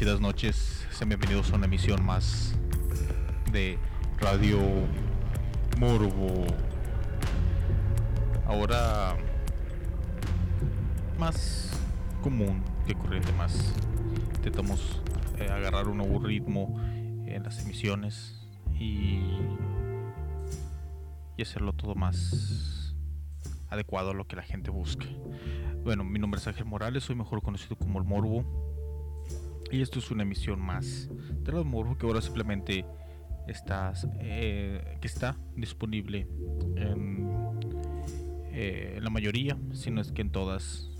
Bendecidas noches, sean bienvenidos a una emisión más de Radio Morbo. Ahora más común que corriente, más intentamos eh, agarrar un nuevo ritmo en las emisiones y, y hacerlo todo más adecuado a lo que la gente busca. Bueno, mi nombre es Ángel Morales, soy mejor conocido como el Morbo. Y esto es una emisión más de los Morbo que ahora simplemente está, eh, que está disponible en, eh, en la mayoría, si no es que en todas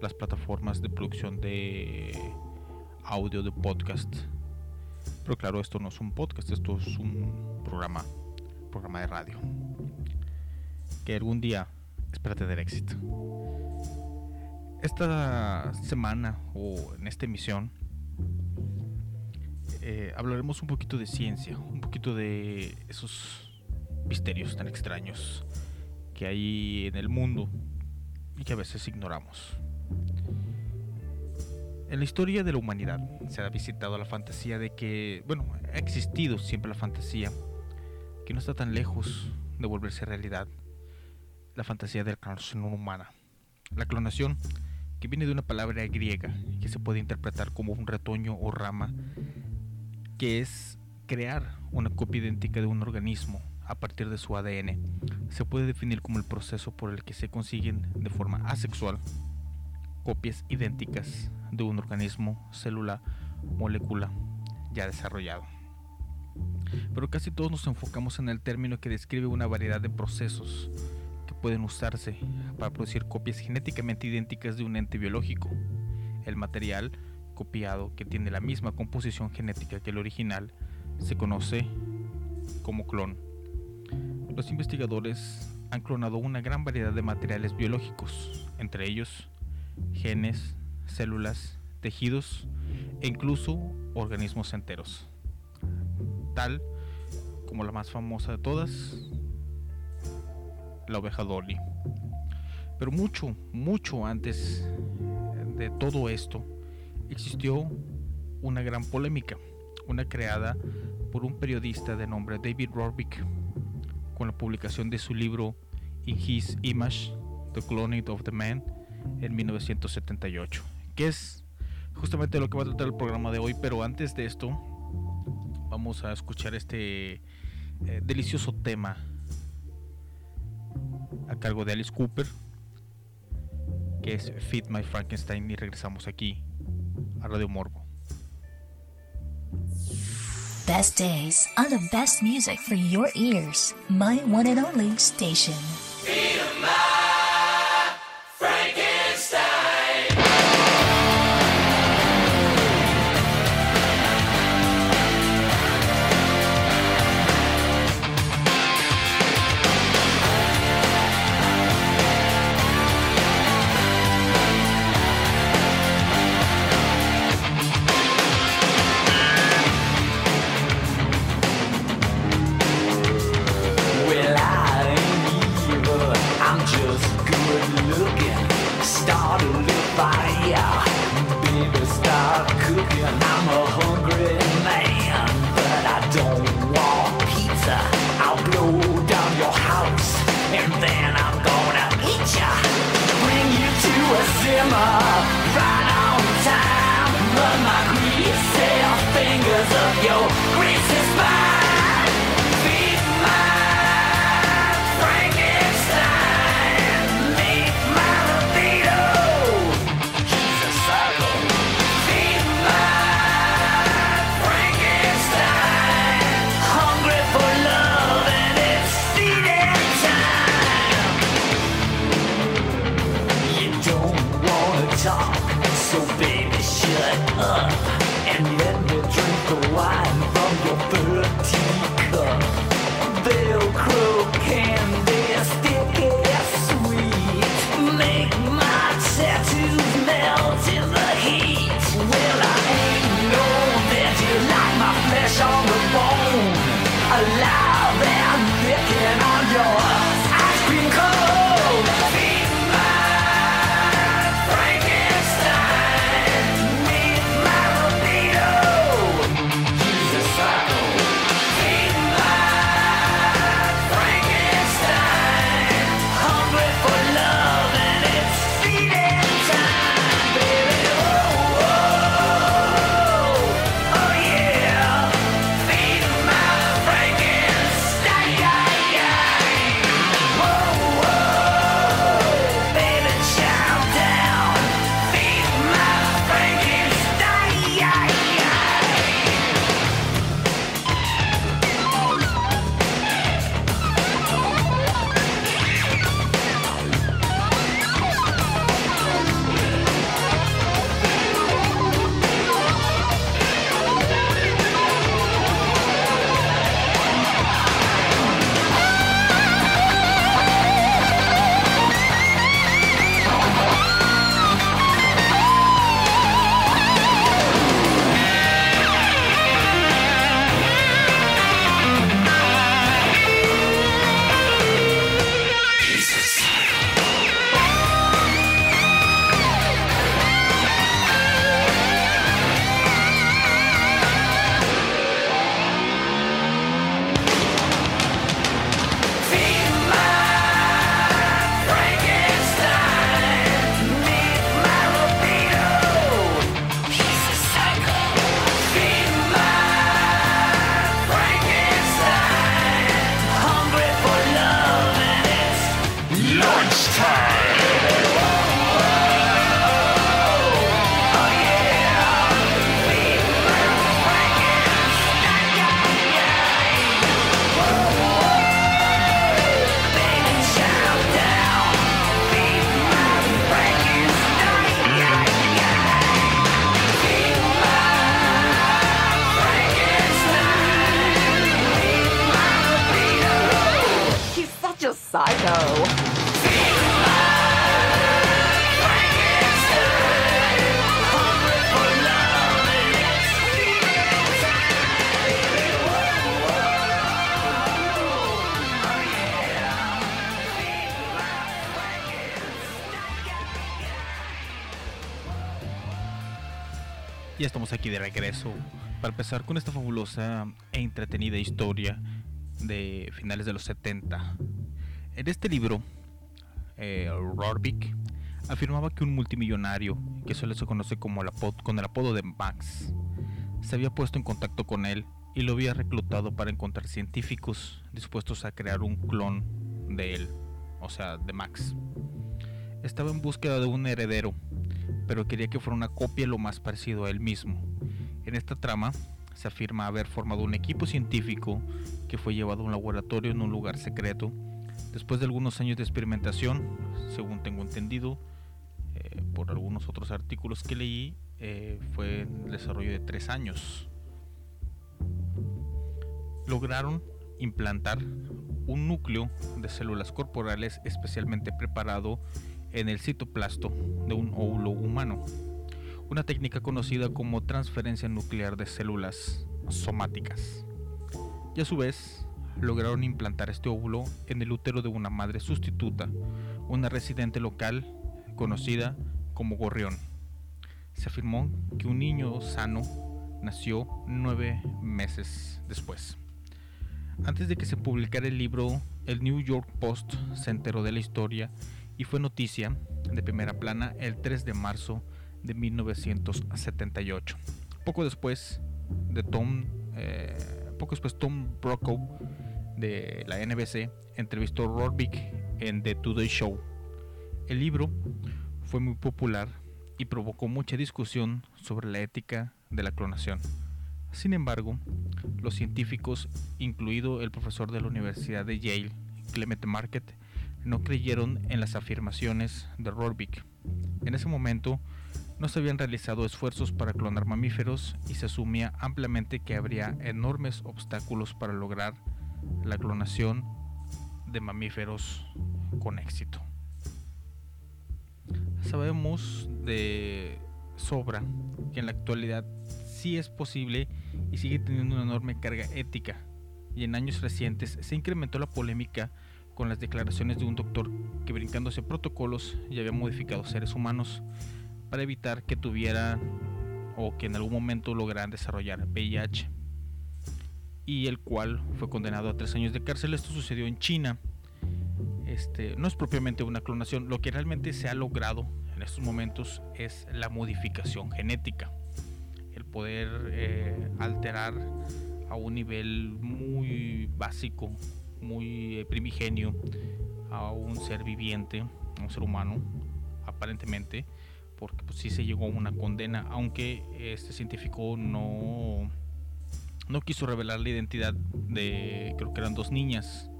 las plataformas de producción de audio de podcast. Pero claro, esto no es un podcast, esto es un programa, programa de radio. Que algún día espera tener éxito. Esta semana o en esta emisión eh, hablaremos un poquito de ciencia, un poquito de esos misterios tan extraños que hay en el mundo y que a veces ignoramos. En la historia de la humanidad se ha visitado la fantasía de que, bueno, ha existido siempre la fantasía, que no está tan lejos de volverse realidad, la fantasía de la clonación humana. La clonación que viene de una palabra griega que se puede interpretar como un retoño o rama, que es crear una copia idéntica de un organismo a partir de su ADN. Se puede definir como el proceso por el que se consiguen de forma asexual copias idénticas de un organismo, célula, molécula ya desarrollado. Pero casi todos nos enfocamos en el término que describe una variedad de procesos pueden usarse para producir copias genéticamente idénticas de un ente biológico. El material copiado, que tiene la misma composición genética que el original, se conoce como clon. Los investigadores han clonado una gran variedad de materiales biológicos, entre ellos genes, células, tejidos e incluso organismos enteros. Tal como la más famosa de todas, la oveja Dolly. Pero mucho, mucho antes de todo esto, existió una gran polémica, una creada por un periodista de nombre David Rorvik, con la publicación de su libro In His Image, The Cloning of the Man, en 1978, que es justamente lo que va a tratar el programa de hoy, pero antes de esto, vamos a escuchar este eh, delicioso tema a cargo de Alice Cooper, que es Feed My Frankenstein y regresamos aquí a Radio Morbo. Best days on the best music for your ears. My one and only station. Aquí de regreso para empezar con esta fabulosa e entretenida historia de finales de los 70. En este libro, eh, Rorvik afirmaba que un multimillonario, que solo se conoce como con el apodo de Max, se había puesto en contacto con él y lo había reclutado para encontrar científicos dispuestos a crear un clon de él, o sea, de Max. Estaba en búsqueda de un heredero, pero quería que fuera una copia lo más parecido a él mismo. En esta trama se afirma haber formado un equipo científico que fue llevado a un laboratorio en un lugar secreto. Después de algunos años de experimentación, según tengo entendido, eh, por algunos otros artículos que leí, eh, fue el desarrollo de tres años. Lograron implantar un núcleo de células corporales especialmente preparado en el citoplasto de un óvulo humano, una técnica conocida como transferencia nuclear de células somáticas. Y a su vez, lograron implantar este óvulo en el útero de una madre sustituta, una residente local conocida como Gorrión. Se afirmó que un niño sano nació nueve meses después. Antes de que se publicara el libro, el New York Post se enteró de la historia y fue noticia de primera plana el 3 de marzo de 1978. Poco después de Tom, eh, poco después Tom Brokaw de la NBC entrevistó a Rorvik en The Today Show. El libro fue muy popular y provocó mucha discusión sobre la ética de la clonación. Sin embargo, los científicos, incluido el profesor de la Universidad de Yale, Clement Market, no creyeron en las afirmaciones de Rorvik. En ese momento no se habían realizado esfuerzos para clonar mamíferos y se asumía ampliamente que habría enormes obstáculos para lograr la clonación de mamíferos con éxito. Sabemos de sobra que en la actualidad sí es posible y sigue teniendo una enorme carga ética y en años recientes se incrementó la polémica con las declaraciones de un doctor que brincándose protocolos ya había modificado seres humanos para evitar que tuvieran o que en algún momento lograran desarrollar VIH y el cual fue condenado a tres años de cárcel. Esto sucedió en China. Este, no es propiamente una clonación, lo que realmente se ha logrado en estos momentos es la modificación genética, el poder eh, alterar a un nivel muy básico, muy eh, primigenio a un ser viviente, a un ser humano, aparentemente, porque pues, sí se llegó a una condena, aunque este científico no, no quiso revelar la identidad de, creo que eran dos niñas,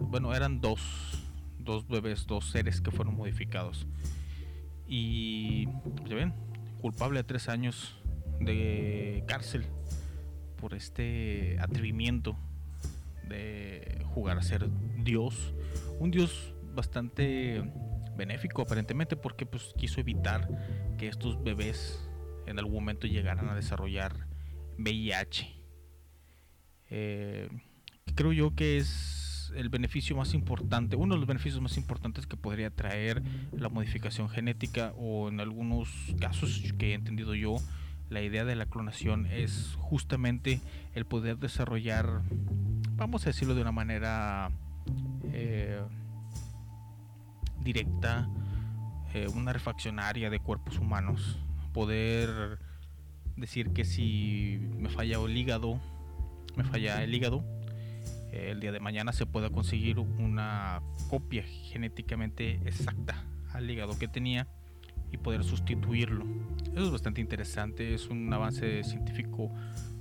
bueno, eran dos, dos bebés, dos seres que fueron modificados. Y, ya ven, culpable a tres años de cárcel por este atrevimiento de jugar a ser Dios. Un Dios bastante benéfico aparentemente porque pues quiso evitar que estos bebés en algún momento llegaran a desarrollar VIH. Eh, creo yo que es el beneficio más importante, uno de los beneficios más importantes que podría traer la modificación genética o en algunos casos que he entendido yo, la idea de la clonación es justamente el poder desarrollar, vamos a decirlo de una manera eh, directa, eh, una refaccionaria de cuerpos humanos, poder decir que si me falla el hígado, me falla el hígado, eh, el día de mañana se pueda conseguir una copia genéticamente exacta al hígado que tenía y poder sustituirlo. Eso es bastante interesante, es un avance científico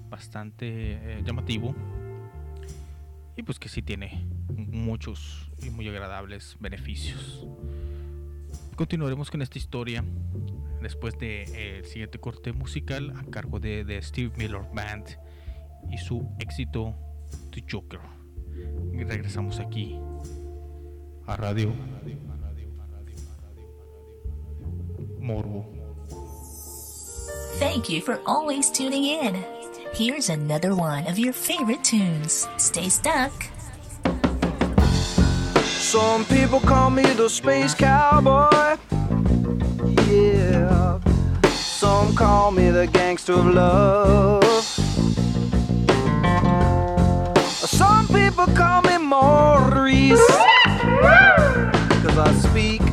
bastante eh, llamativo y pues que sí tiene muchos y muy agradables beneficios. Continuaremos con esta historia después del de, eh, siguiente corte musical a cargo de, Steve Miller Band y su éxito The Joker. Regresamos aquí a Radio Morbo. Thank you for always tuning in. Here's another one of your favorite tunes. Stay stuck. Some people call me the space cowboy. Yeah. Some Some call me the gangster of love. Some people call me Maurice. Cause I speak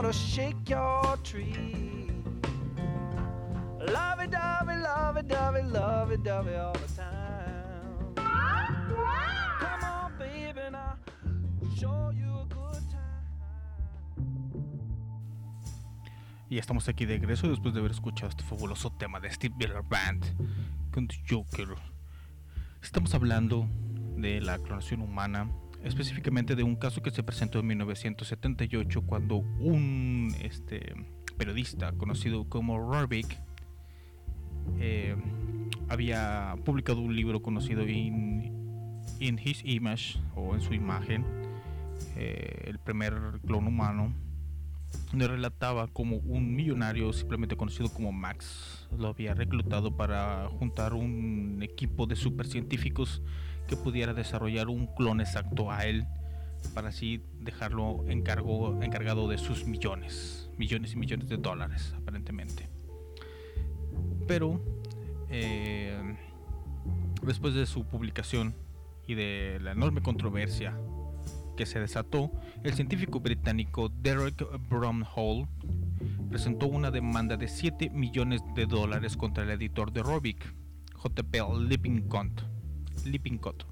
wanna shake your tree. Love it, dovey, love it, dovey, love it, dovey all the time. Come on, baby, now show you a good time. Y estamos aquí de regreso después de haber escuchado este fabuloso tema de Steve Miller Band con The Joker. Estamos hablando de la clonación humana, específicamente de un caso que se presentó en 1978 cuando un este, periodista conocido como Rorvik eh, había publicado un libro conocido in, in His Image o en su imagen, eh, el primer clon humano donde relataba como un millonario simplemente conocido como Max lo había reclutado para juntar un equipo de supercientíficos que pudiera desarrollar un clon exacto a él para así dejarlo encargo, encargado de sus millones, millones y millones de dólares aparentemente. Pero eh, después de su publicación y de la enorme controversia que se desató, el científico británico Derek Bromhall presentó una demanda de 7 millones de dólares contra el editor de Robic, JP Lippincott, Lippincott,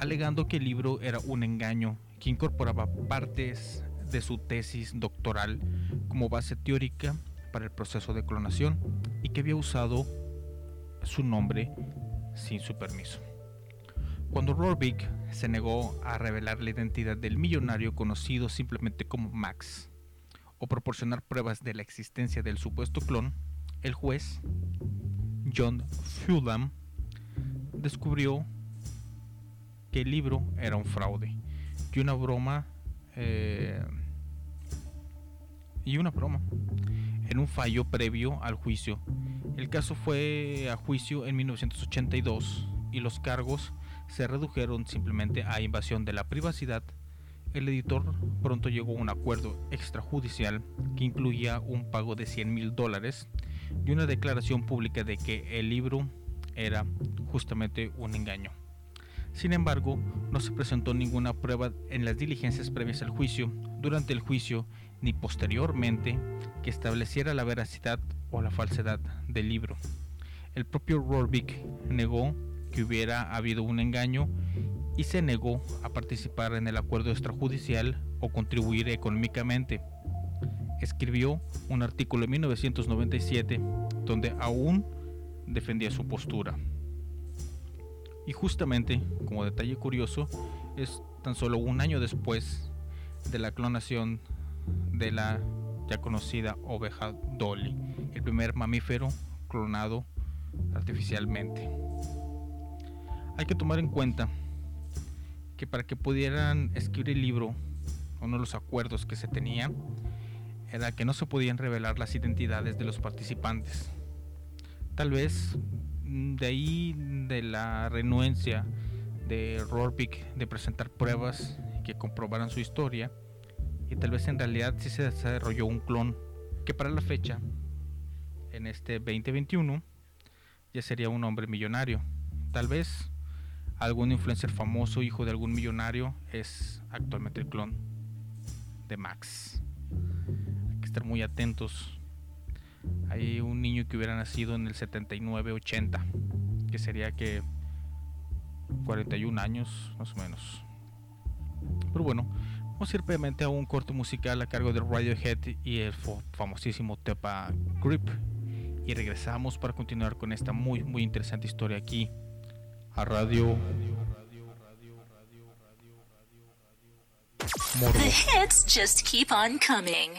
alegando que el libro era un engaño que incorporaba partes de su tesis doctoral como base teórica para el proceso de clonación y que había usado su nombre sin su permiso. Cuando Rorvik se negó a revelar la identidad del millonario conocido simplemente como Max, o proporcionar pruebas de la existencia del supuesto clon, el juez John Fulham descubrió que el libro era un fraude y una broma eh, y una broma en un fallo previo al juicio. El caso fue a juicio en 1982 y los cargos se redujeron simplemente a invasión de la privacidad. El editor pronto llegó a un acuerdo extrajudicial que incluía un pago de 100 mil dólares y una declaración pública de que el libro era justamente un engaño. Sin embargo, no se presentó ninguna prueba en las diligencias previas al juicio, durante el juicio, ni posteriormente que estableciera la veracidad o la falsedad del libro. El propio Rorvik negó que hubiera habido un engaño y se negó a participar en el acuerdo extrajudicial o contribuir económicamente. Escribió un artículo en 1997 donde aún defendía su postura. Y justamente, como detalle curioso, es tan solo un año después de la clonación de la ya conocida oveja Dolly, el primer mamífero clonado artificialmente. Hay que tomar en cuenta que para que pudieran escribir el libro, uno de los acuerdos que se tenía era que no se podían revelar las identidades de los participantes. Tal vez mm, de ahí de la renuencia de Rorvik de presentar pruebas que comprobaran su historia y tal vez en realidad sí se desarrolló un clon que para la fecha en este 2021 ya sería un hombre millonario. Tal vez algún influencer famoso, hijo de algún millonario, es actualmente el clon de Max. Hay que estar muy atentos. Hay un niño que hubiera nacido en el 79-80, que sería que 41 años más o menos. Pero bueno, vamos previamente a un corto musical a cargo de Radiohead y el famosísimo Tepa Grip. Y regresamos para continuar con esta muy muy interesante historia aquí a Radio The hits just keep on coming.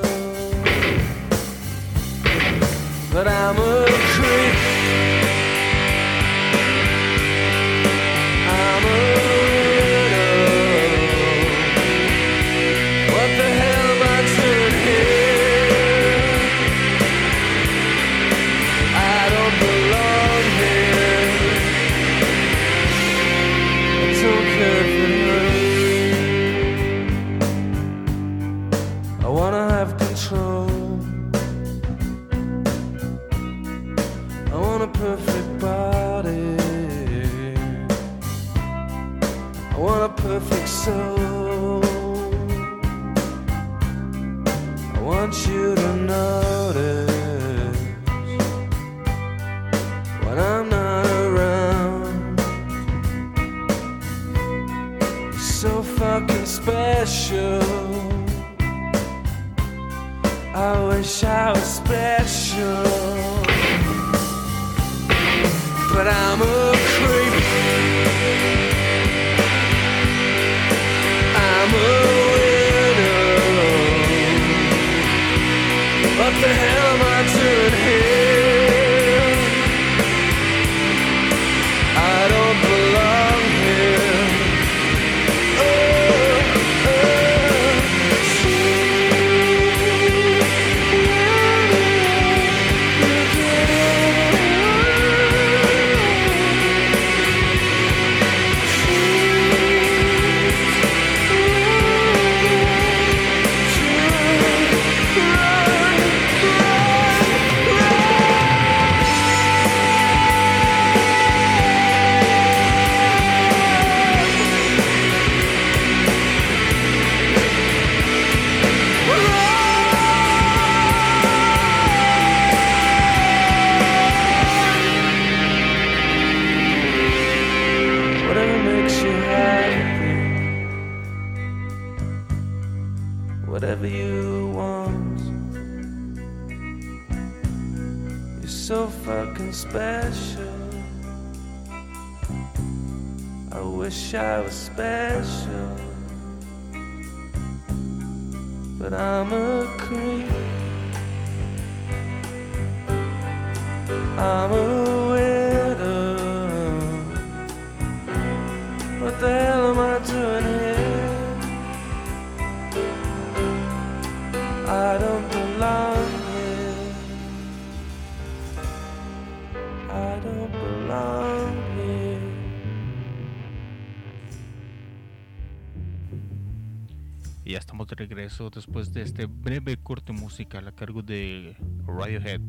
Y ya estamos de regreso después de este breve corte musical a cargo de Radiohead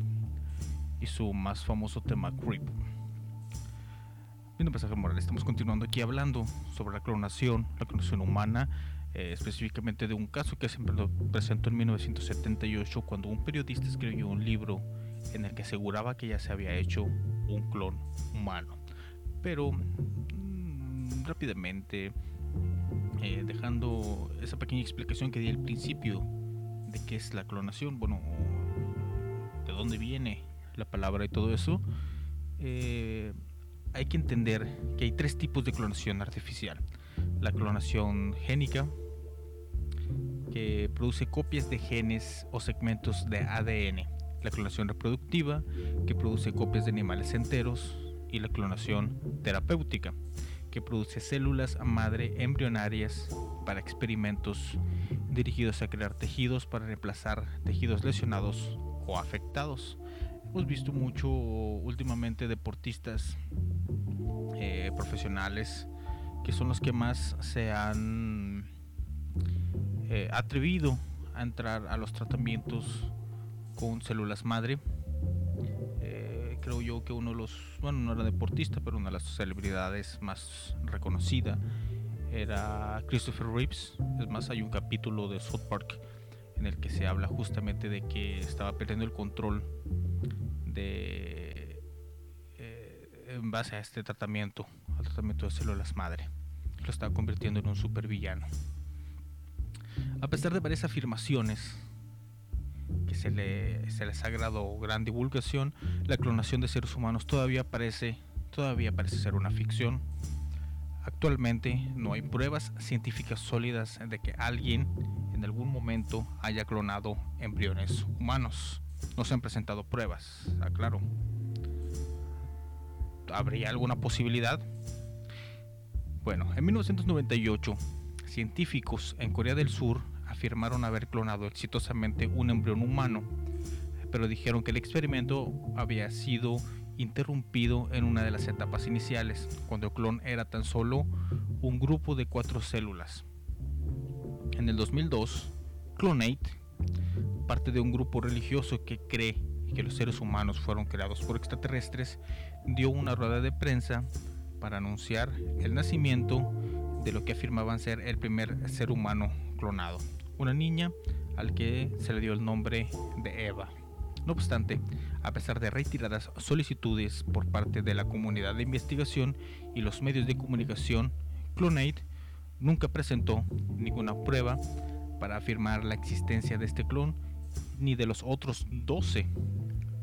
y su más famoso tema Creep. Bien, pasaje moral, estamos continuando aquí hablando sobre la clonación, la clonación humana, eh, específicamente de un caso que se pre- presentó en 1978 cuando un periodista escribió un libro en el que aseguraba que ya se había hecho un clon humano. Pero mm, rápidamente, eh, dejando esa pequeña explicación que di al principio de qué es la clonación, bueno, de dónde viene la palabra y todo eso, eh, hay que entender que hay tres tipos de clonación artificial. La clonación génica, que produce copias de genes o segmentos de ADN. La clonación reproductiva, que produce copias de animales enteros. Y la clonación terapéutica, que produce células madre embrionarias para experimentos dirigidos a crear tejidos para reemplazar tejidos lesionados o afectados. Hemos visto mucho últimamente deportistas eh, profesionales que son los que más se han eh, atrevido a entrar a los tratamientos con células madre. Eh, creo yo que uno de los, bueno, no era deportista, pero una de las celebridades más reconocida era Christopher Reeves. Es más, hay un capítulo de South Park en el que se habla justamente de que estaba perdiendo el control de eh, en base a este tratamiento, al tratamiento de células madre. Lo estaba convirtiendo en un supervillano. A pesar de varias afirmaciones que se, le, se les ha dado gran divulgación, la clonación de seres humanos todavía parece, todavía parece ser una ficción. Actualmente no hay pruebas científicas sólidas de que alguien en algún momento haya clonado embriones humanos. No se han presentado pruebas, aclaro. ¿Habría alguna posibilidad? Bueno, en 1998, científicos en Corea del Sur afirmaron haber clonado exitosamente un embrión humano, pero dijeron que el experimento había sido interrumpido en una de las etapas iniciales, cuando el clon era tan solo un grupo de cuatro células. En el 2002, Clonate, parte de un grupo religioso que cree que los seres humanos fueron creados por extraterrestres, dio una rueda de prensa para anunciar el nacimiento de lo que afirmaban ser el primer ser humano clonado, una niña al que se le dio el nombre de Eva. No obstante, a pesar de retiradas solicitudes por parte de la comunidad de investigación y los medios de comunicación, Clonate nunca presentó ninguna prueba para afirmar la existencia de este clon ni de los otros 12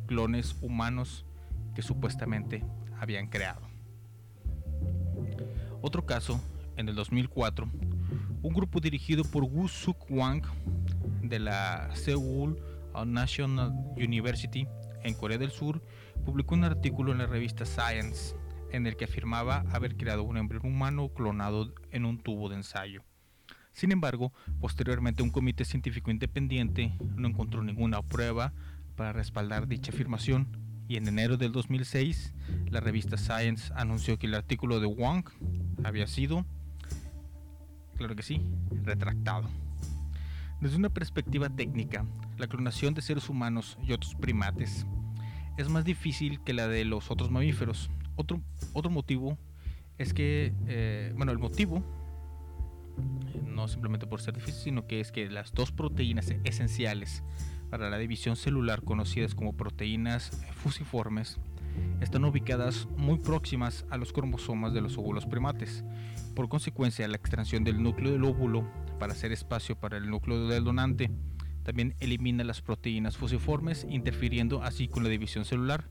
clones humanos que supuestamente habían creado. Otro caso, en el 2004, un grupo dirigido por Woo Suk Wang de la Seoul National University en Corea del Sur publicó un artículo en la revista Science en el que afirmaba haber creado un embrión humano clonado en un tubo de ensayo. Sin embargo, posteriormente un comité científico independiente no encontró ninguna prueba para respaldar dicha afirmación y en enero del 2006 la revista Science anunció que el artículo de Wang había sido, claro que sí, retractado. Desde una perspectiva técnica, la clonación de seres humanos y otros primates es más difícil que la de los otros mamíferos. Otro, otro motivo es que, eh, bueno, el motivo, no simplemente por ser difícil, sino que es que las dos proteínas esenciales para la división celular conocidas como proteínas fusiformes están ubicadas muy próximas a los cromosomas de los óvulos primates. Por consecuencia, la extracción del núcleo del óvulo para hacer espacio para el núcleo del donante. También elimina las proteínas fusiformes, interfiriendo así con la división celular.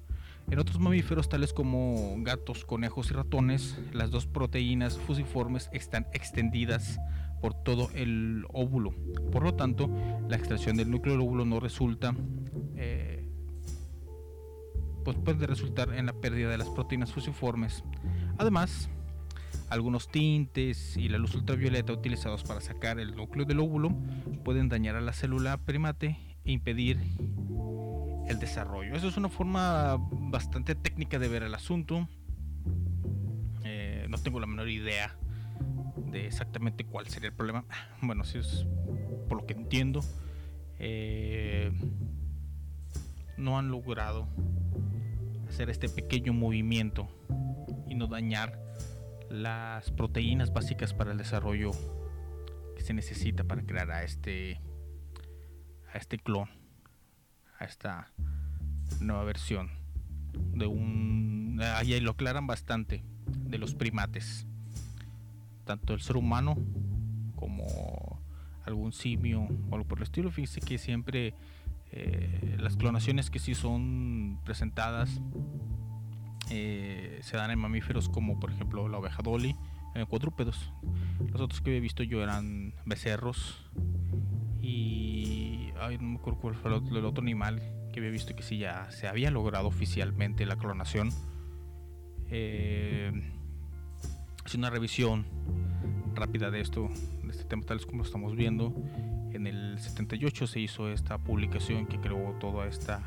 En otros mamíferos, tales como gatos, conejos y ratones, las dos proteínas fusiformes están extendidas por todo el óvulo. Por lo tanto, la extracción del núcleo del óvulo no resulta, eh, pues puede resultar en la pérdida de las proteínas fusiformes. Además, algunos tintes y la luz ultravioleta utilizados para sacar el núcleo del óvulo pueden dañar a la célula primate e impedir el desarrollo. Eso es una forma bastante técnica de ver el asunto. Eh, no tengo la menor idea de exactamente cuál sería el problema. Bueno, si es por lo que entiendo, eh, no han logrado hacer este pequeño movimiento y no dañar las proteínas básicas para el desarrollo que se necesita para crear a este a este clon a esta nueva versión de un ahí lo aclaran bastante de los primates. Tanto el ser humano como algún simio o algo por el estilo. Fíjese que siempre eh, las clonaciones que sí son presentadas eh, se dan en mamíferos como por ejemplo la oveja dolly, en cuadrúpedos. Los otros que he visto yo eran becerros y no me acuerdo cuál fue el otro, animal que había visto que sí ya se había logrado oficialmente la clonación. Eh, es una revisión rápida de esto, de este tema tal como estamos viendo. En el 78 se hizo esta publicación que creó toda esta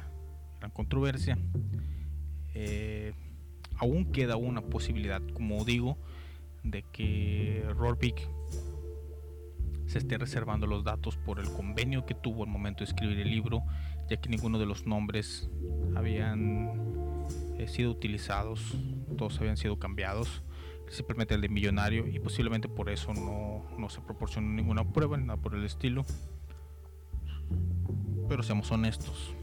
gran controversia. Eh, aún queda una posibilidad, como digo, de que Rorvik se esté reservando los datos por el convenio que tuvo al momento de escribir el libro, ya que ninguno de los nombres habían eh, sido utilizados, todos habían sido cambiados, simplemente el de millonario, y posiblemente por eso no, no se proporcionó ninguna prueba, ni nada por el estilo. Pero seamos honestos,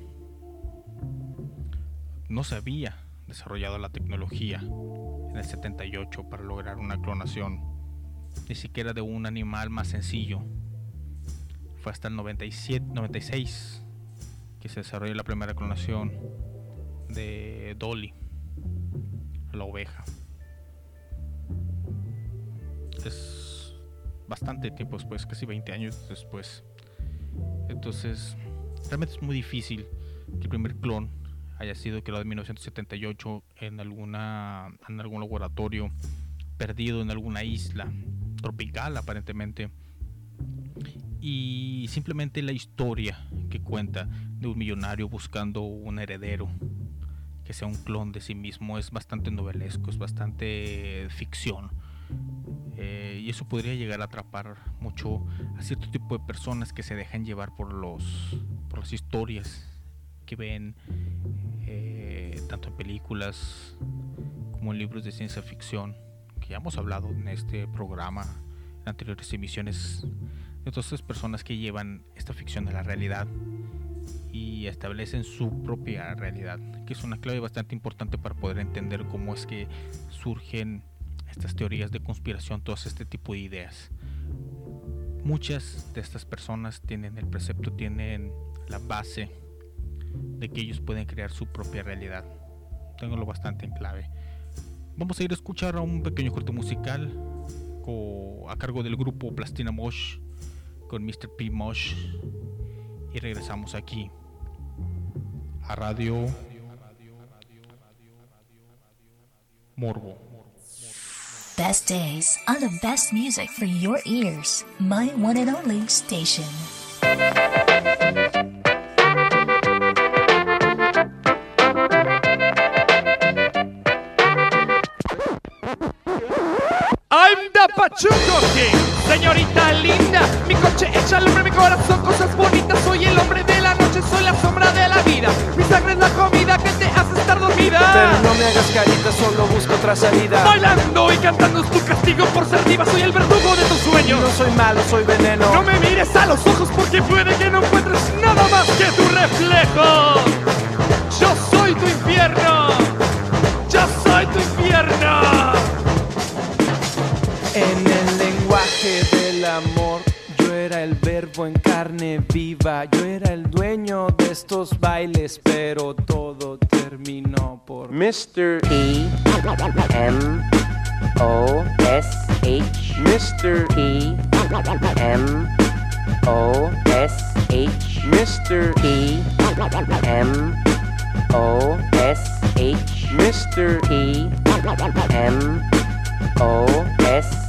no se había desarrollado la tecnología en el 78 para lograr una clonación, ni siquiera de un animal más sencillo. Fue hasta el 97, 96 que se desarrolló la primera clonación de Dolly, la oveja. Es bastante tiempo después, casi 20 años después. Entonces, realmente es muy difícil que el primer clon haya sido creado en 1978 en alguna en algún laboratorio perdido en alguna isla tropical aparentemente y simplemente la historia que cuenta de un millonario buscando un heredero que sea un clon de sí mismo es bastante novelesco, es bastante ficción. Eh, y eso podría llegar a atrapar mucho a cierto tipo de personas que se dejan llevar por los por las historias que ven eh, tanto en películas como en libros de ciencia ficción que ya hemos hablado en este programa en anteriores emisiones de todas estas personas que llevan esta ficción a la realidad y establecen su propia realidad que es una clave bastante importante para poder entender cómo es que surgen estas teorías de conspiración todo este tipo de ideas. Muchas de estas personas tienen el precepto tienen la base de que ellos pueden crear su propia realidad. Tengo bastante en clave. Vamos a ir a escuchar a un pequeño corto musical a cargo del grupo Plastina Mosh con Mr. P. Mosh y regresamos aquí a Radio Morbo. Best days on the best music for your ears. My one and only station. Pachuco King, señorita linda. Mi coche echa al hombre mi corazón, cosas bonitas. Soy el hombre de la noche, soy la sombra de la vida. Mi sangre es la comida que te hace estar dormida. Pero no me hagas carita, solo busco otra salida. Bailando y cantando es tu castigo por ser diva. Soy el verdugo de tus sueños. No soy malo, soy veneno. No me mires a los ojos porque puede que no encuentres nada más que tu reflejo. Yo soy tu infierno. En el lenguaje del amor, yo siervo en carne viva. Yo era el dueño de estos bailes, pero todo terminó por Mr. P M O S H Mr. P M O S H Mr. P M O S H Mr. P M O S H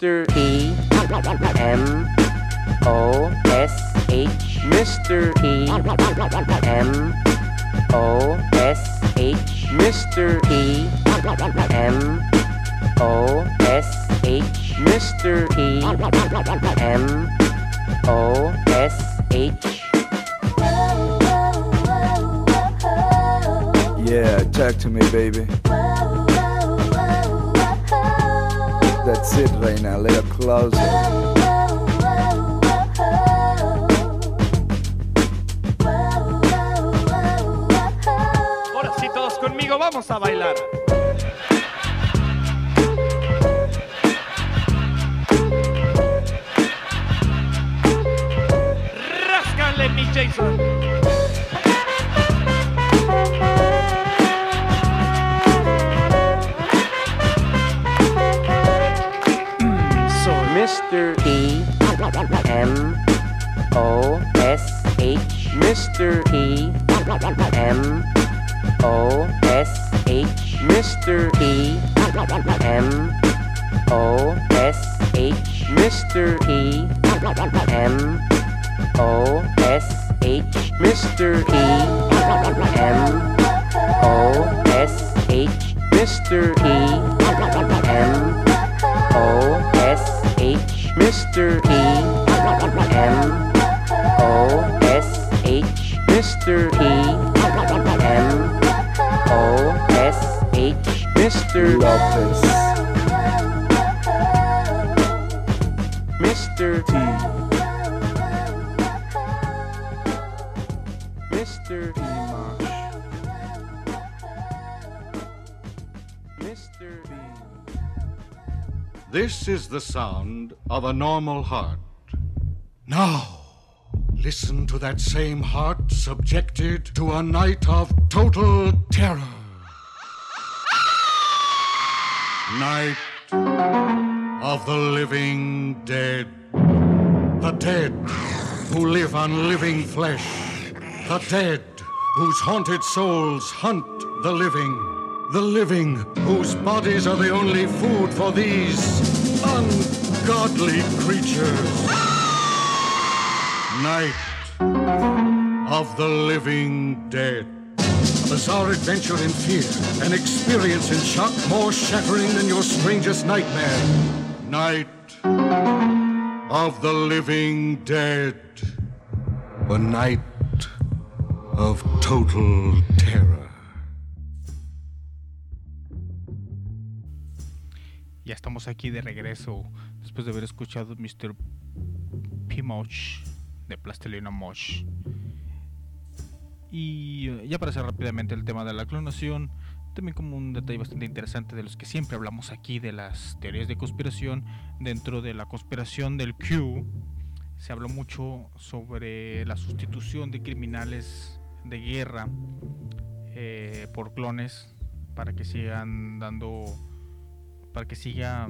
Mr. P M O S H Mr. P M O S H Mr. P M O S H Mr. P M closing. M O S H Mr. P M O S H Mr. P M O S H Mr. P M O S H Mr. P M O S H Mr. P M O Mr. P M O S H Mr. Lopez. Mr. T. Mr. Mr. This is the sound of a normal heart. Now, listen to that same heart subjected to a night of total terror. Night of the living dead. The dead who live on living flesh. The dead whose haunted souls hunt the living. The living whose bodies are the only food for these ungodly creatures. Night of the living dead. A bizarre adventure in fear, an experience in shock more shattering than your strangest nightmare. Night of the living dead. A night of total terror. Ya estamos aquí de regreso después de haber escuchado Mr. P-Mosh de Plastilina Mosh. Y eh, ya para hacer rápidamente el tema de la clonación, también como un detalle bastante interesante de los que siempre hablamos aquí de las teorías de conspiración, dentro de la conspiración del Q, se habló mucho sobre la sustitución de criminales de guerra eh, por clones para que sigan dando, para que siga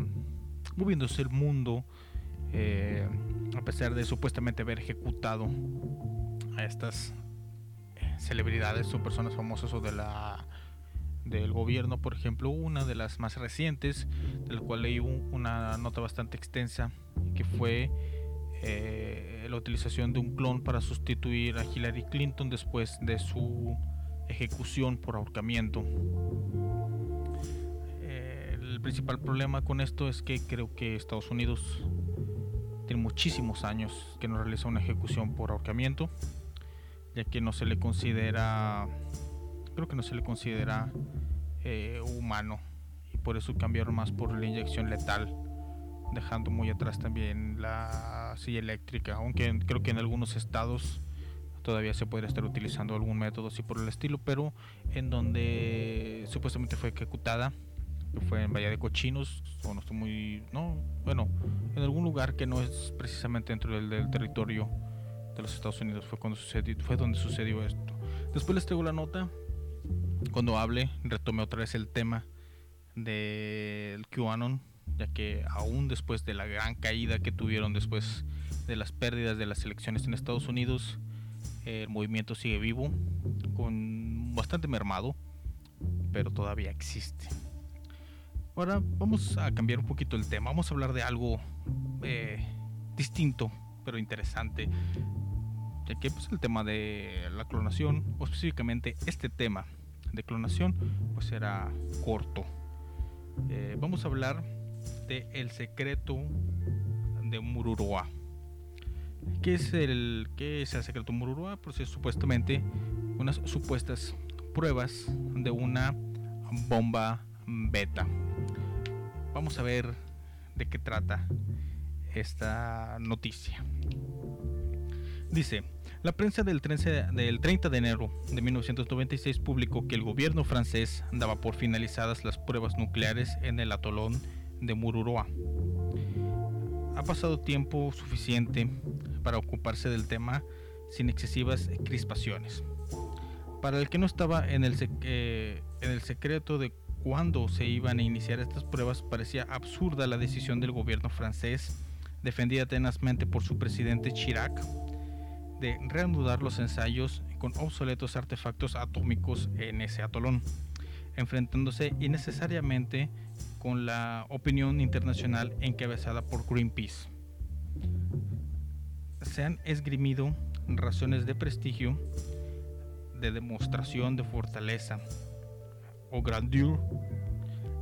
moviéndose el mundo, eh, a pesar de supuestamente haber ejecutado a estas eh, celebridades o personas famosas o de la del gobierno, por ejemplo, una de las más recientes, de la cual leí un- una nota bastante extensa, que fue eh, la utilización de un clon para sustituir a Hillary Clinton después de su ejecución por ahorcamiento. El principal problema con esto es que creo que Estados Unidos tiene muchísimos años que no realiza una ejecución por ahorcamiento, ya que no se le considera, creo que no se le considera eh, humano y por eso cambiaron más por la inyección letal, dejando muy atrás también la silla eléctrica, aunque creo que en algunos estados todavía se podría estar utilizando algún método así por el estilo, pero en donde supuestamente fue ejecutada, que fue en Bahía de Cochinos, o no estoy muy, no, bueno, en algún lugar que no es precisamente dentro del, del territorio de los Estados Unidos fue cuando sucedió, fue donde sucedió esto. Después les traigo la nota, cuando hable retome otra vez el tema del QAnon, ya que aún después de la gran caída que tuvieron después de las pérdidas de las elecciones en Estados Unidos, el movimiento sigue vivo, con bastante mermado, pero todavía existe. Ahora vamos a cambiar un poquito el tema, vamos a hablar de algo eh, distinto, pero interesante, ya que pues, el tema de la clonación, o específicamente este tema de clonación, pues era corto. Eh, vamos a hablar de El secreto de Mururoa. ¿Qué es el, qué es el secreto Mururoa? Pues es supuestamente unas supuestas pruebas de una bomba beta. Vamos a ver de qué trata esta noticia. Dice, la prensa del 13 del 30 de enero de 1996 publicó que el gobierno francés daba por finalizadas las pruebas nucleares en el atolón de Mururoa. Ha pasado tiempo suficiente para ocuparse del tema sin excesivas crispaciones. Para el que no estaba en el, eh, en el secreto de cuándo se iban a iniciar estas pruebas, parecía absurda la decisión del gobierno francés, defendida tenazmente por su presidente Chirac, de reanudar los ensayos con obsoletos artefactos atómicos en ese atolón, enfrentándose innecesariamente con la opinión internacional encabezada por Greenpeace. Se han esgrimido razones de prestigio, de demostración de fortaleza o grandeur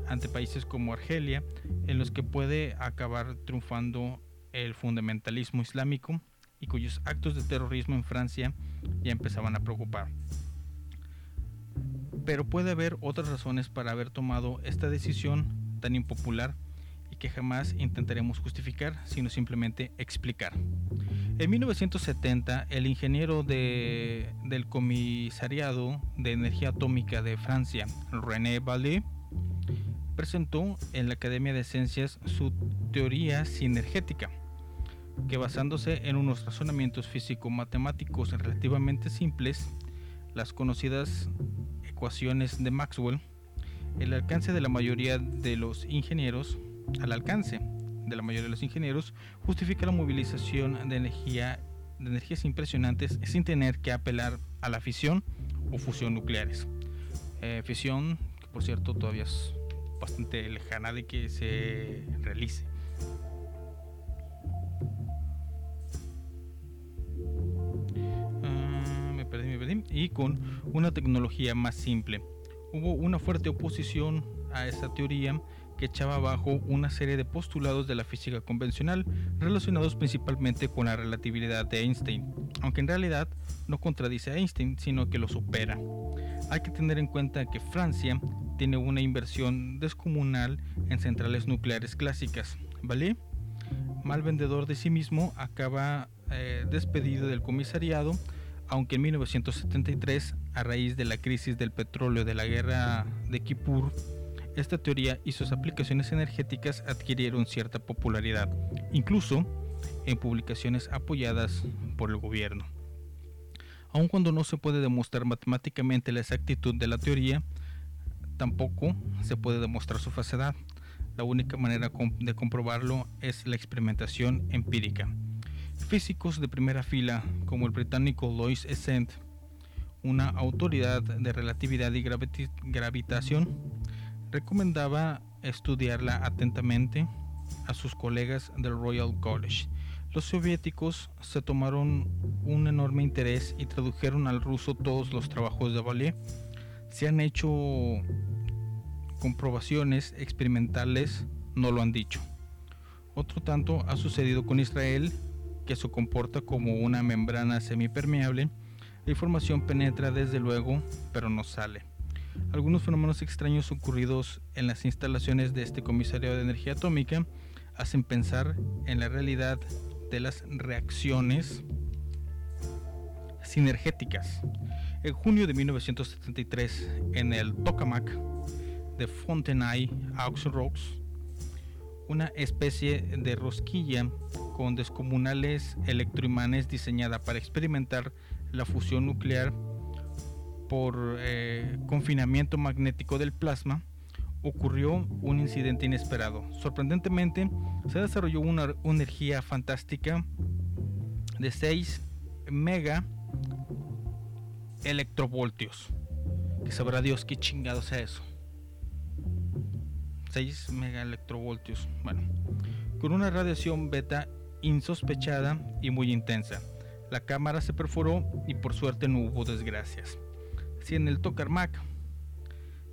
ante países como Argelia, en los que puede acabar triunfando el fundamentalismo islámico y cuyos actos de terrorismo en Francia ya empezaban a preocupar. Pero puede haber otras razones para haber tomado esta decisión tan impopular que jamás intentaremos justificar, sino simplemente explicar. En 1970, el ingeniero de- del Comisariado de Energía Atómica de Francia, René Vallée, presentó en la Academia de Ciencias su teoría sinergética, que basándose en unos razonamientos físico-matemáticos relativamente simples, las conocidas ecuaciones de Maxwell, el alcance de la mayoría de los ingenieros, al alcance de la mayoría de los ingenieros, justifica la movilización de energía de energías impresionantes sin tener que apelar a la fisión o fusión nucleares. Eh, fisión, que por cierto todavía es bastante lejana de que se realice. Ah, perdí, me perdí. Y con una tecnología más simple. Hubo una fuerte oposición a esa teoría que echaba abajo una serie de postulados de la física convencional relacionados principalmente con la relatividad de Einstein, aunque en realidad no contradice a Einstein, sino que lo supera. Hay que tener en cuenta que Francia tiene una inversión descomunal en centrales nucleares clásicas, ¿vale? Mal vendedor de sí mismo, acaba eh, despedido del comisariado, aunque en 1973, a raíz de la crisis del petróleo de la guerra de Kippur, esta teoría y sus aplicaciones energéticas adquirieron cierta popularidad, incluso en publicaciones apoyadas por el gobierno. Aun cuando no se puede demostrar matemáticamente la exactitud de la teoría, tampoco se puede demostrar su falsedad. La única manera de comprobarlo es la experimentación empírica. Físicos de primera fila, como el británico Lois Essent, una autoridad de relatividad y gravitación, recomendaba estudiarla atentamente a sus colegas del Royal College. Los soviéticos se tomaron un enorme interés y tradujeron al ruso todos los trabajos de Valier. Se han hecho comprobaciones experimentales, no lo han dicho. Otro tanto ha sucedido con Israel, que se comporta como una membrana semipermeable. La información penetra desde luego, pero no sale. Algunos fenómenos extraños ocurridos en las instalaciones de este comisario de energía atómica hacen pensar en la realidad de las reacciones sinergéticas. En junio de 1973, en el tokamak de Fontenay aux una especie de rosquilla con descomunales electroimanes diseñada para experimentar la fusión nuclear por eh, confinamiento magnético del plasma, ocurrió un incidente inesperado. Sorprendentemente, se desarrolló una, energía fantástica de 6 mega electrovoltios. Que sabrá Dios qué chingado sea eso. 6 mega electrovoltios. Bueno, con una radiación beta insospechada y muy intensa. La cámara se perforó y por suerte no hubo desgracias. Si en el Tokamak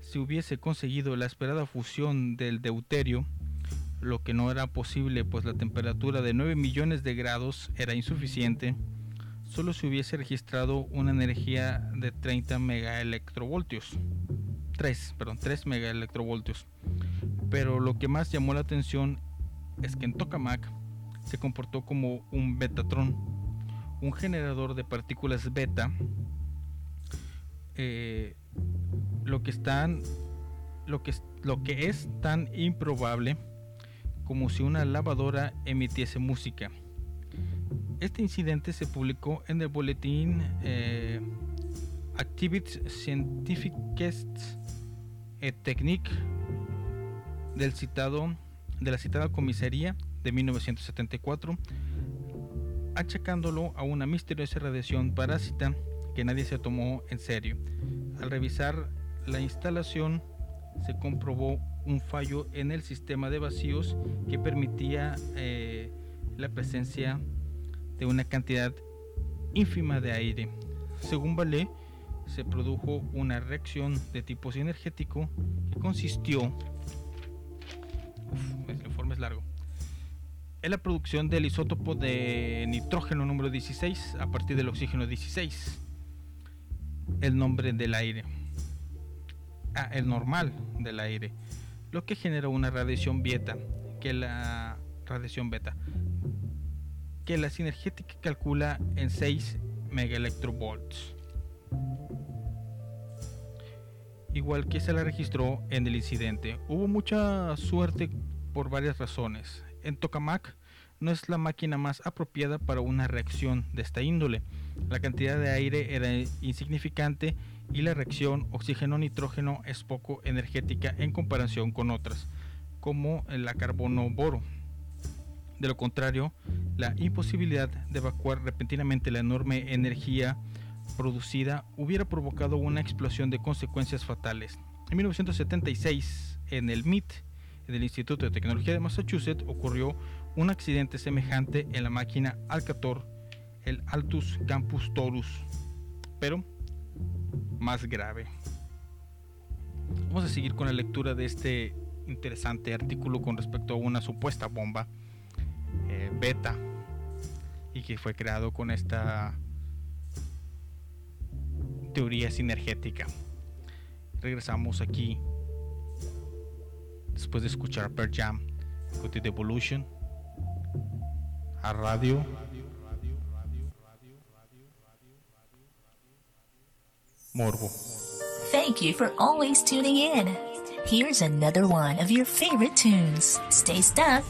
se hubiese conseguido la esperada fusión del deuterio, lo que no era posible pues la temperatura de 9 millones de grados era insuficiente, solo se hubiese registrado una energía de 30 megaelectrovoltios. 3, perdón, 3 megaelectrovoltios. Pero lo que más llamó la atención es que en Tokamak se comportó como un betatrón, un generador de partículas beta eh, lo que es tan improbable como si una lavadora emitiese música. Este incidente se publicó en el boletín eh, Activities Scientifiques et Techniques del citado de la citada comisaría de 1974 achacándolo a una misteriosa radiación parásita que nadie se tomó en serio. Al revisar la instalación se comprobó un fallo en el sistema de vacíos que permitía eh, la presencia de una cantidad ínfima de aire. Según Vallée, se produjo una reacción de tipo sinergético que consistió, en la producción del isótopo de nitrógeno número 16 a partir del oxígeno 16, el nombre del aire, ah, el normal del aire, lo que genera una radiación beta, que la radiación beta, que la sinergética calcula en 6 megaelectrovolts. Igual que se la registró en el incidente. Hubo mucha suerte por varias razones. En Tokamak no es la máquina más apropiada para una reacción de esta índole. La cantidad de aire era insignificante y la reacción oxígeno-nitrógeno es poco energética en comparación con otras, como la carbono-boro. De lo contrario, la imposibilidad de evacuar repentinamente la enorme energía producida hubiera provocado una explosión de consecuencias fatales. En 1976, en el MIT, en el Instituto de Tecnología de Massachusetts, ocurrió un accidente semejante en la máquina Alcator, el Altus Campus Torus, pero más grave. Vamos a seguir con la lectura de este interesante artículo con respecto a una supuesta bomba eh, beta y que fue creado con esta teoría sinergética. Regresamos aquí después de escuchar Pearl Jam con The Devolution a radio Thank you for always tuning in. Here's another one of your favorite tunes. Stay stuck.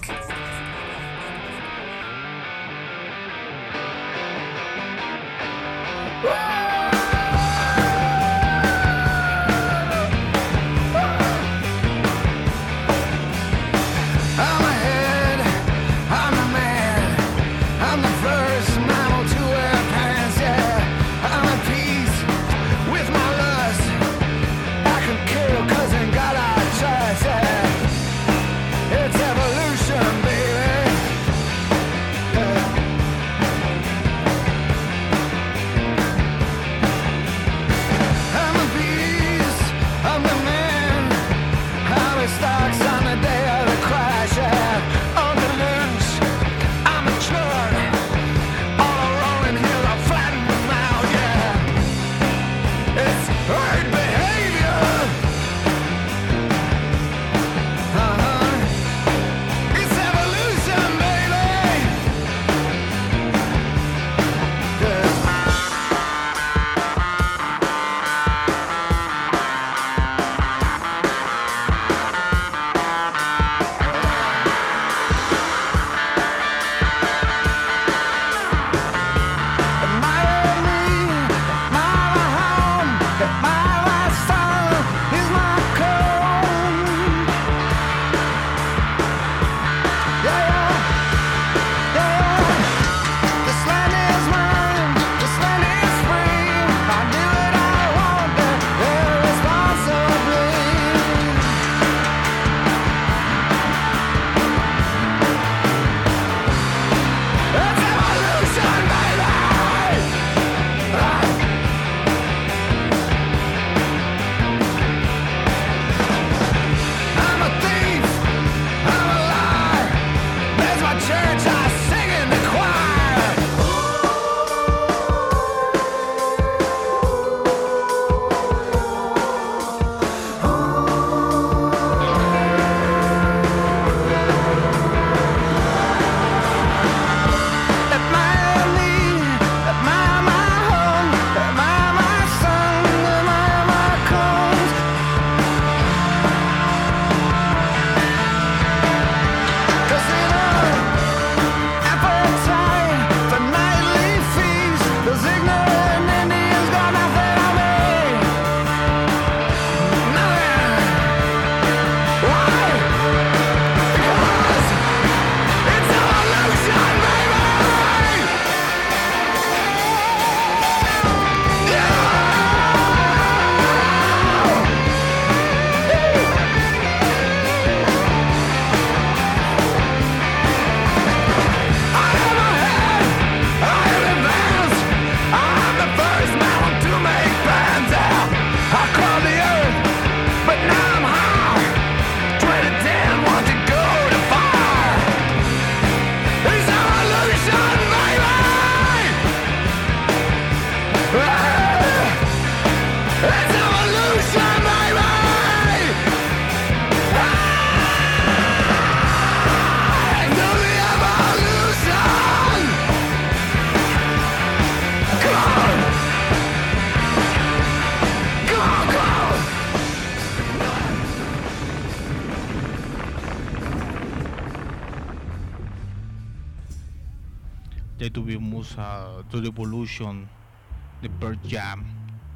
De Pearl Jam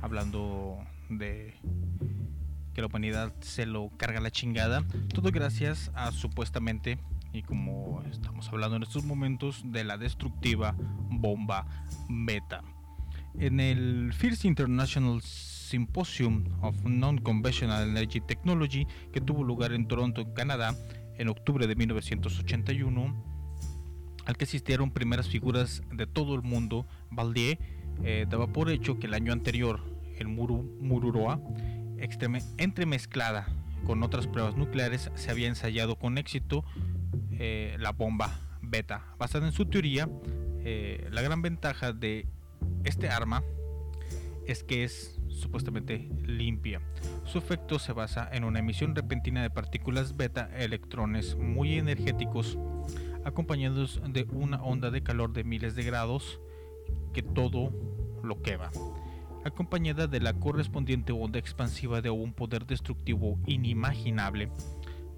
hablando de que la humanidad se lo carga la chingada. Todo gracias a supuestamente, y como estamos hablando en estos momentos, de la destructiva bomba beta. En el First International Symposium of Non-Conventional Energy Technology, que tuvo lugar en Toronto, Canadá, en octubre de 1981, al que asistieron primeras figuras de todo el mundo, Valdier eh, daba por hecho que el año anterior, el Muru, Mururoa, entremezclada con otras pruebas nucleares, se había ensayado con éxito eh, la bomba beta. Basada en su teoría, eh, la gran ventaja de este arma es que es supuestamente limpia. Su efecto se basa en una emisión repentina de partículas beta, electrones muy energéticos, acompañados de una onda de calor de miles de grados que todo lo quema, acompañada de la correspondiente onda expansiva de un poder destructivo inimaginable,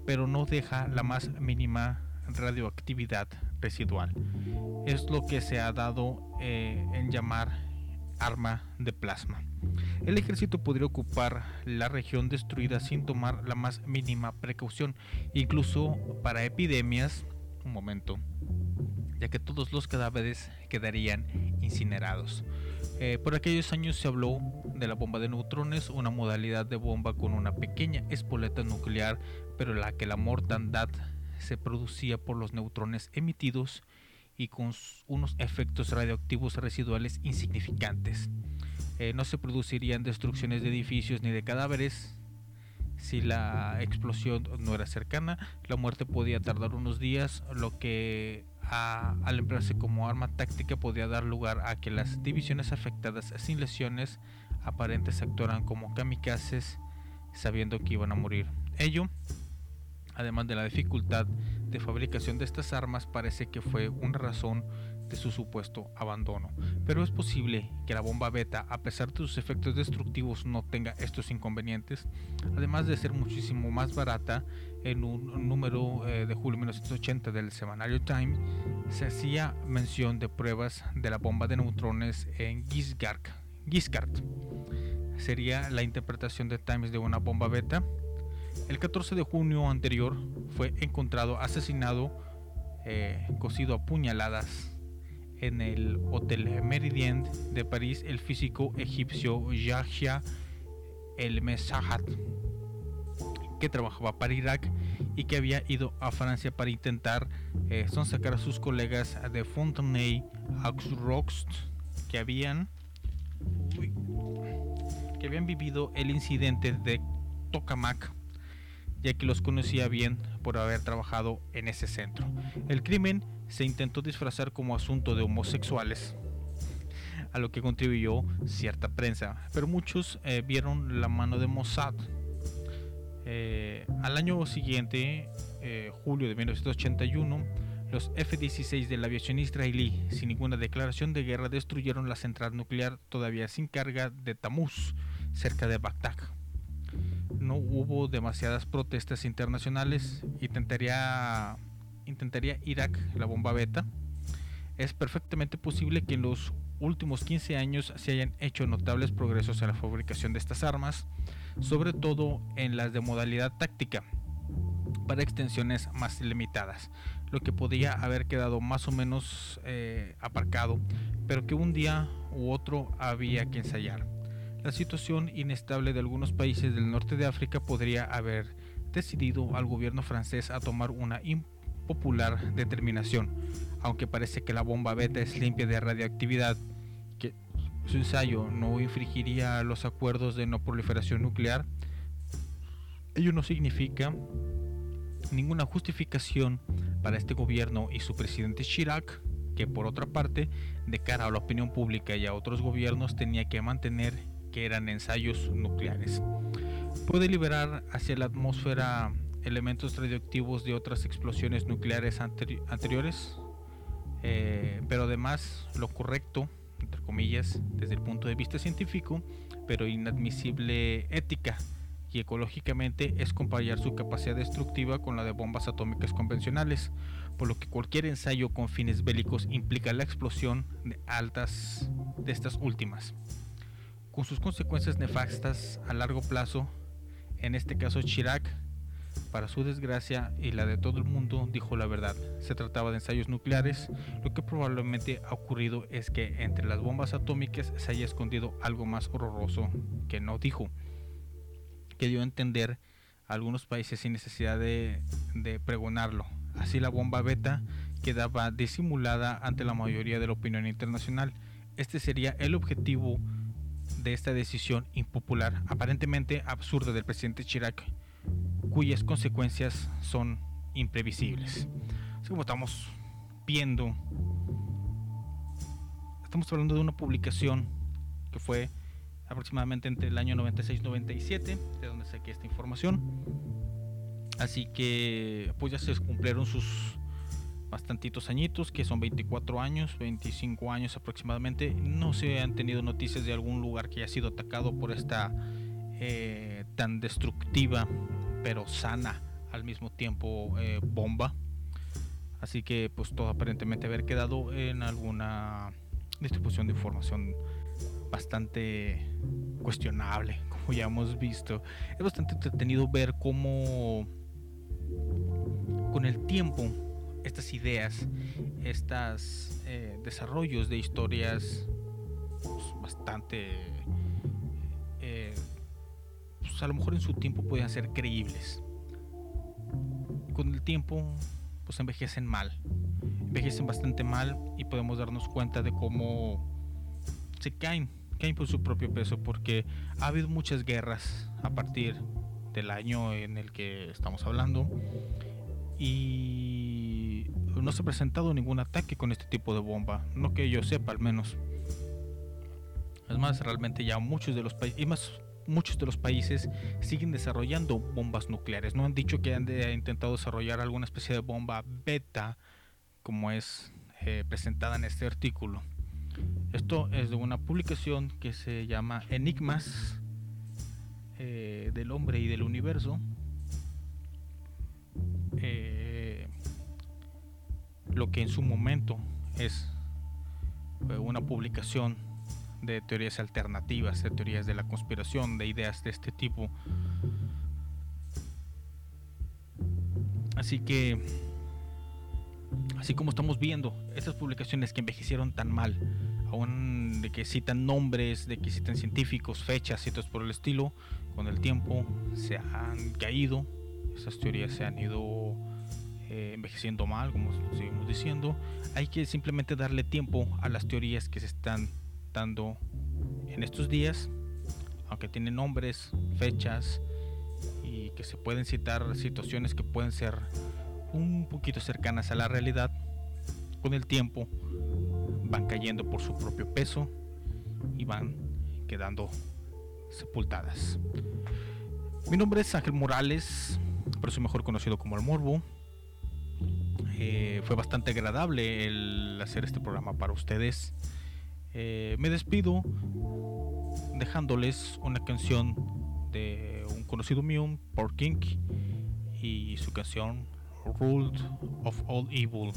pero no deja la más mínima radioactividad residual. Es lo que se ha dado eh, en llamar arma de plasma. El ejército podría ocupar la región destruida sin tomar la más mínima precaución, incluso para epidemias. Un momento, ya que todos los cadáveres quedarían incinerados. Eh, por aquellos años se habló de la bomba de neutrones, una modalidad de bomba con una pequeña espoleta nuclear, pero la que la mortandad se producía por los neutrones emitidos y con unos efectos radioactivos residuales insignificantes. Eh, no se producirían destrucciones de edificios ni de cadáveres. Si la explosión no era cercana, la muerte podía tardar unos días, lo que al emplearse como arma táctica podía dar lugar a que las divisiones afectadas sin lesiones aparentes actuaran como kamikazes sabiendo que iban a morir. Ello Además de la dificultad de fabricación de estas armas, parece que fue una razón de su supuesto abandono. Pero es posible que la bomba beta, a pesar de sus efectos destructivos, no tenga estos inconvenientes. Además de ser muchísimo más barata, en un número eh, de julio de 1980 del semanario Time, se hacía mención de pruebas de la bomba de neutrones en Giscard. Giscard. Sería la interpretación de Times de una bomba beta. El 14 de junio anterior fue encontrado asesinado, eh, cosido a puñaladas en el Hotel Meridien de París el físico egipcio Yahya El Messahat, que trabajaba para Irak y que había ido a Francia para intentar eh, a sus colegas de Fontenay Aux que habían que habían vivido el incidente de Tokamak ya que los conocía bien por haber trabajado en ese centro. El crimen se intentó disfrazar como asunto de homosexuales, a lo que contribuyó cierta prensa, pero muchos eh, vieron la mano de Mossad. Eh, al año siguiente, eh, julio de 1981, los F-16 de la aviación israelí, sin ninguna declaración de guerra, destruyeron la central nuclear todavía sin carga de Tamuz, cerca de Bagdad no hubo demasiadas protestas internacionales. Intentaría, intentaría Irak la bomba beta. Es perfectamente posible que en los últimos 15 años se hayan hecho notables progresos en la fabricación de estas armas, sobre todo en las de modalidad táctica, para extensiones más limitadas, lo que podía haber quedado más o menos eh, aparcado, pero que un día u otro había que ensayar. La situación inestable de algunos países del norte de África podría haber decidido al gobierno francés a tomar una impopular determinación, aunque parece que la bomba beta es limpia de radioactividad, que su ensayo no infringiría los acuerdos de no proliferación nuclear, ello no significa ninguna justificación para este gobierno y su presidente Chirac, que por otra parte, de cara a la opinión pública y a otros gobiernos, tenía que mantener que eran ensayos nucleares. Puede liberar hacia la atmósfera elementos radioactivos de otras explosiones nucleares anteri anteriores, eh, pero además lo correcto, entre comillas, desde el punto de vista científico, pero inadmisible ética y ecológicamente es comparar su capacidad destructiva con la de bombas atómicas convencionales, por lo que cualquier ensayo con fines bélicos implica la explosión de altas de estas últimas, con sus consecuencias nefastas a largo plazo. En este caso, Chirac, para su desgracia y la de todo el mundo, dijo la verdad. Se trataba de ensayos nucleares. Lo que probablemente ha ocurrido es que entre las bombas atómicas se haya escondido algo más horroroso que no dijo que dio a entender a algunos países sin necesidad de, de pregonarlo. Así la bomba beta quedaba disimulada ante la mayoría de la opinión internacional. Este sería el objetivo de esta decisión impopular, aparentemente absurda del presidente Chirac, cuyas consecuencias son imprevisibles. Así como estamos viendo, estamos hablando de una publicación que fue aproximadamente entre el año 96-97, de donde saqué esta información. Así que pues ya se cumplieron sus bastantitos añitos, que son 24 años, 25 años aproximadamente. No se han tenido noticias de algún lugar que haya sido atacado por esta eh, tan destructiva, pero sana al mismo tiempo eh, bomba. Así que pues todo aparentemente haber quedado en alguna distribución de información bastante cuestionable, como ya hemos visto. Es bastante entretenido ver cómo con el tiempo estas ideas, estos eh, desarrollos de historias pues, bastante, eh, pues, a lo mejor en su tiempo podían ser creíbles. Con el tiempo, pues envejecen mal, envejecen bastante mal y podemos darnos cuenta de cómo se caen, caen por su propio peso, porque ha habido muchas guerras a partir del año en el que estamos hablando y no se ha presentado ningún ataque con este tipo de bomba, no que yo sepa al menos. Es más, realmente ya muchos de los países, y más muchos de los países siguen desarrollando bombas nucleares. No han dicho que han intentado desarrollar alguna especie de bomba beta como es eh, presentada en este artículo. Esto es de una publicación que se llama Enigmas eh, del hombre y del universo. Eh, lo que en su momento es eh, una publicación de teorías alternativas, de teorías de la conspiración, de ideas de este tipo. Así que, así como estamos viendo estas publicaciones que envejecieron tan mal, aún de que citan nombres, de que citan científicos, fechas y por el estilo, con el tiempo se han caído, esas teorías se han ido eh, envejeciendo mal, como seguimos diciendo. Hay que simplemente darle tiempo a las teorías que se están dando en estos días, aunque tienen nombres, fechas y que se pueden citar situaciones que pueden ser un poquito cercanas a la realidad, con el tiempo van cayendo por su propio peso y van quedando sepultadas. Mi nombre es Ángel Morales, por eso mejor conocido como el Morbo. Eh, fue bastante agradable el hacer este programa para ustedes. Eh, me despido dejándoles una canción de un conocido mío, Pork King, y su canción Ruled of All Evil.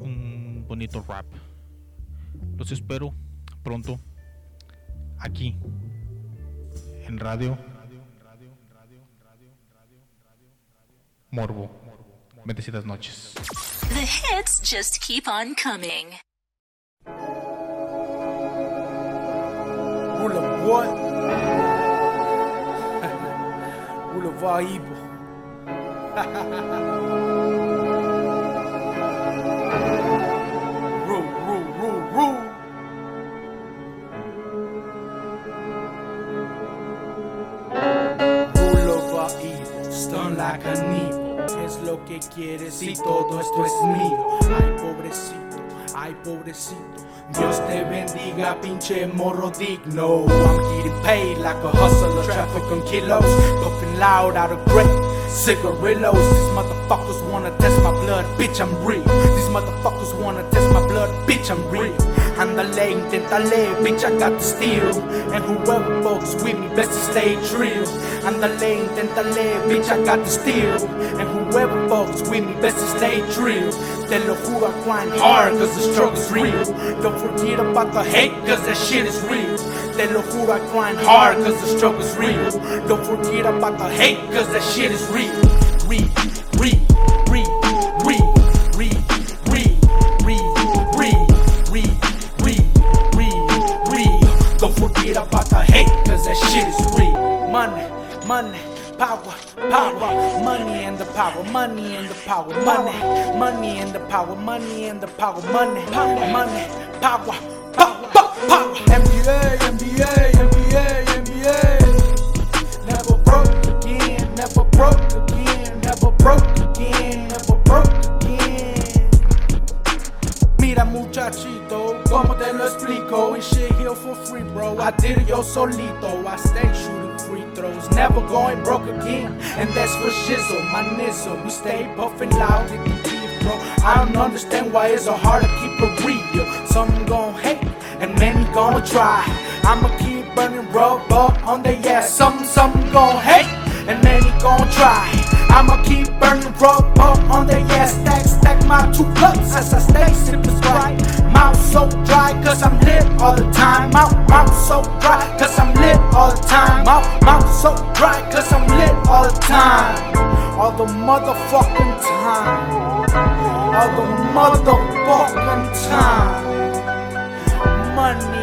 Un bonito rap. Los espero pronto aquí en radio Morbo. Bendecidas noches. The hits just keep on coming. Rule of what? Rule of all evil. rule, rule, rule, rule. Rule of all evil. Stun like an evil. Es lo que quieres y todo esto es mío. Ay, pobrecito, ay, pobrecito. Dios te bendiga, pinche morro digno. I'm getting paid like a hustler, traffic on kilos. Puffing loud out of breath. Cigarillos, these motherfuckers wanna test my blood, bitch, I'm real. These motherfuckers wanna test my blood, bitch, I'm real. Andale, inténtale, bitch, I got the steel. And whoever fucks with me, best to stay true. Andale, inténtale, bitch, I got the steel. And huevo, folks, we best to stay true. Te lo juro, I grind hard, cause the struggle's real. Don't forget about the hate, cause that shit is real. Te lo juro, I grind hard, cause the struggle's real. Don't forget about the hate, cause that shit is real. Real, real, real, real. Don't forget about the hate, cause that shit is real. Money, money. Power, power, money and the power, money and the power, money, money and the power, money and the power, money, money, power, power, power. NBA, NBA, NBA, NBA. Never broke again, never broke again, never broke again, never broke again. Mira muchachito, como te lo explico And shit here for free bro I did it yo solito I stay shooting free throws Never going broke again. And that's for shizzle, my nizzle. We stay puffing loud in the teeth bro. I don't understand why it's so hard to keep it real Some gon' hate and many gonna try. I'ma keep burning rubber on the ass. Some, some gon' hate and then many gon' try. I'ma keep burning rubber on the ass. Stack, stack my two cups as I stay sipping Sprite. Mouth so dry cause I'm lit all the time. Mouth, mouth so dry cause I'm lit all the time. Mouth, mouth so dry cause I'm lit all the time. All the motherfucking time. All the motherfucking time. Money